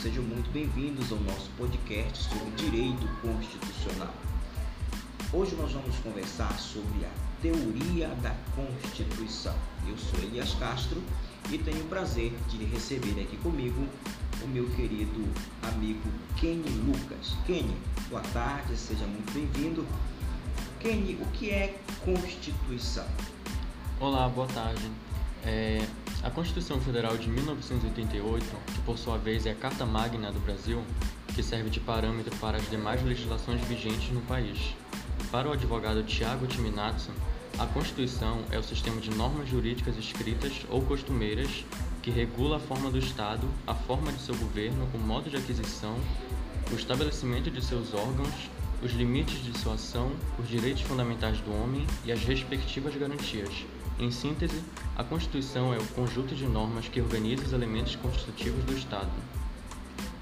sejam muito bem-vindos ao nosso podcast sobre direito constitucional. Hoje nós vamos conversar sobre a teoria da Constituição. Eu sou Elias Castro e tenho o prazer de receber aqui comigo o meu querido amigo Kenny Lucas. Kenny, boa tarde, seja muito bem-vindo. Kenny, o que é Constituição? Olá, boa tarde. É, a Constituição Federal de 1988, que por sua vez é a Carta Magna do Brasil, que serve de parâmetro para as demais legislações vigentes no país. Para o advogado Tiago Timinatsu, a Constituição é o sistema de normas jurídicas escritas ou costumeiras que regula a forma do Estado, a forma de seu governo, o modo de aquisição, o estabelecimento de seus órgãos, os limites de sua ação, os direitos fundamentais do homem e as respectivas garantias. Em síntese, a Constituição é o conjunto de normas que organiza os elementos constitutivos do Estado.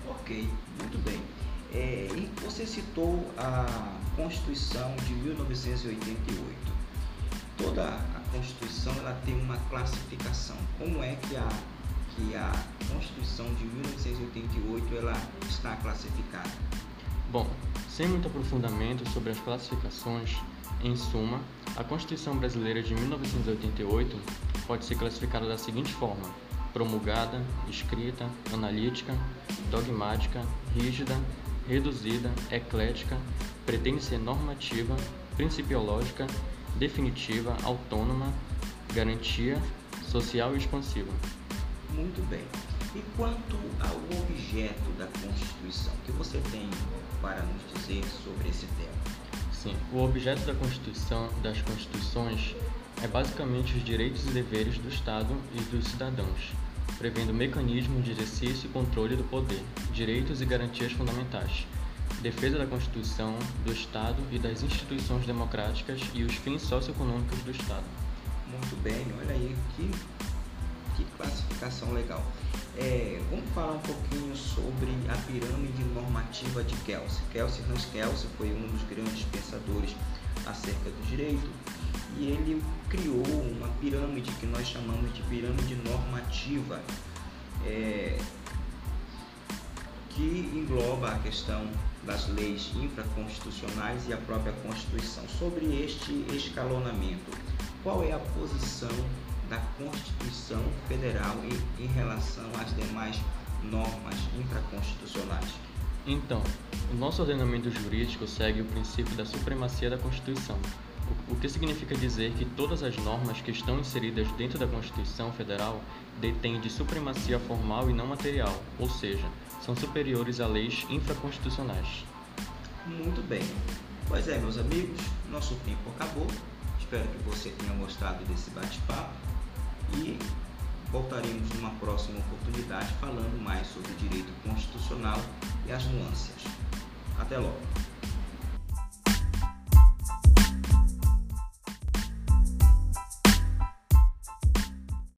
Ok, muito bem. É, e você citou a Constituição de 1988. Toda a Constituição ela tem uma classificação. Como é que a, que a Constituição de 1988 ela está classificada? Bom, sem muito aprofundamento sobre as classificações, em suma, a Constituição Brasileira de 1988 pode ser classificada da seguinte forma: promulgada, escrita, analítica, dogmática, rígida, reduzida, eclética, pretende ser normativa, principiológica, definitiva, autônoma, garantia, social e expansiva. Muito bem. E quanto ao objeto da Constituição, o que você tem para nos dizer sobre esse tema? Sim, o objeto da Constituição, das Constituições é basicamente os direitos e deveres do Estado e dos cidadãos, prevendo mecanismos de exercício e controle do poder, direitos e garantias fundamentais, defesa da Constituição, do Estado e das instituições democráticas e os fins socioeconômicos do Estado. Muito bem, olha aí que, que classificação legal. É, vamos falar um pouquinho sobre a pirâmide normativa de Kelsey. Kelsey Hans Kelsey foi um dos grandes pensadores acerca do direito e ele criou uma pirâmide que nós chamamos de pirâmide normativa, é, que engloba a questão das leis infraconstitucionais e a própria Constituição. Sobre este escalonamento, qual é a posição da Constituição Federal em, em relação às demais normas infraconstitucionais? Então, o nosso ordenamento jurídico segue o princípio da supremacia da Constituição, o que significa dizer que todas as normas que estão inseridas dentro da Constituição Federal detêm de supremacia formal e não material, ou seja, são superiores a leis infraconstitucionais. Muito bem. Pois é, meus amigos, nosso tempo acabou. Espero que você tenha gostado desse bate-papo e voltaremos numa próxima oportunidade falando mais sobre direito constitucional e as nuances. Até logo!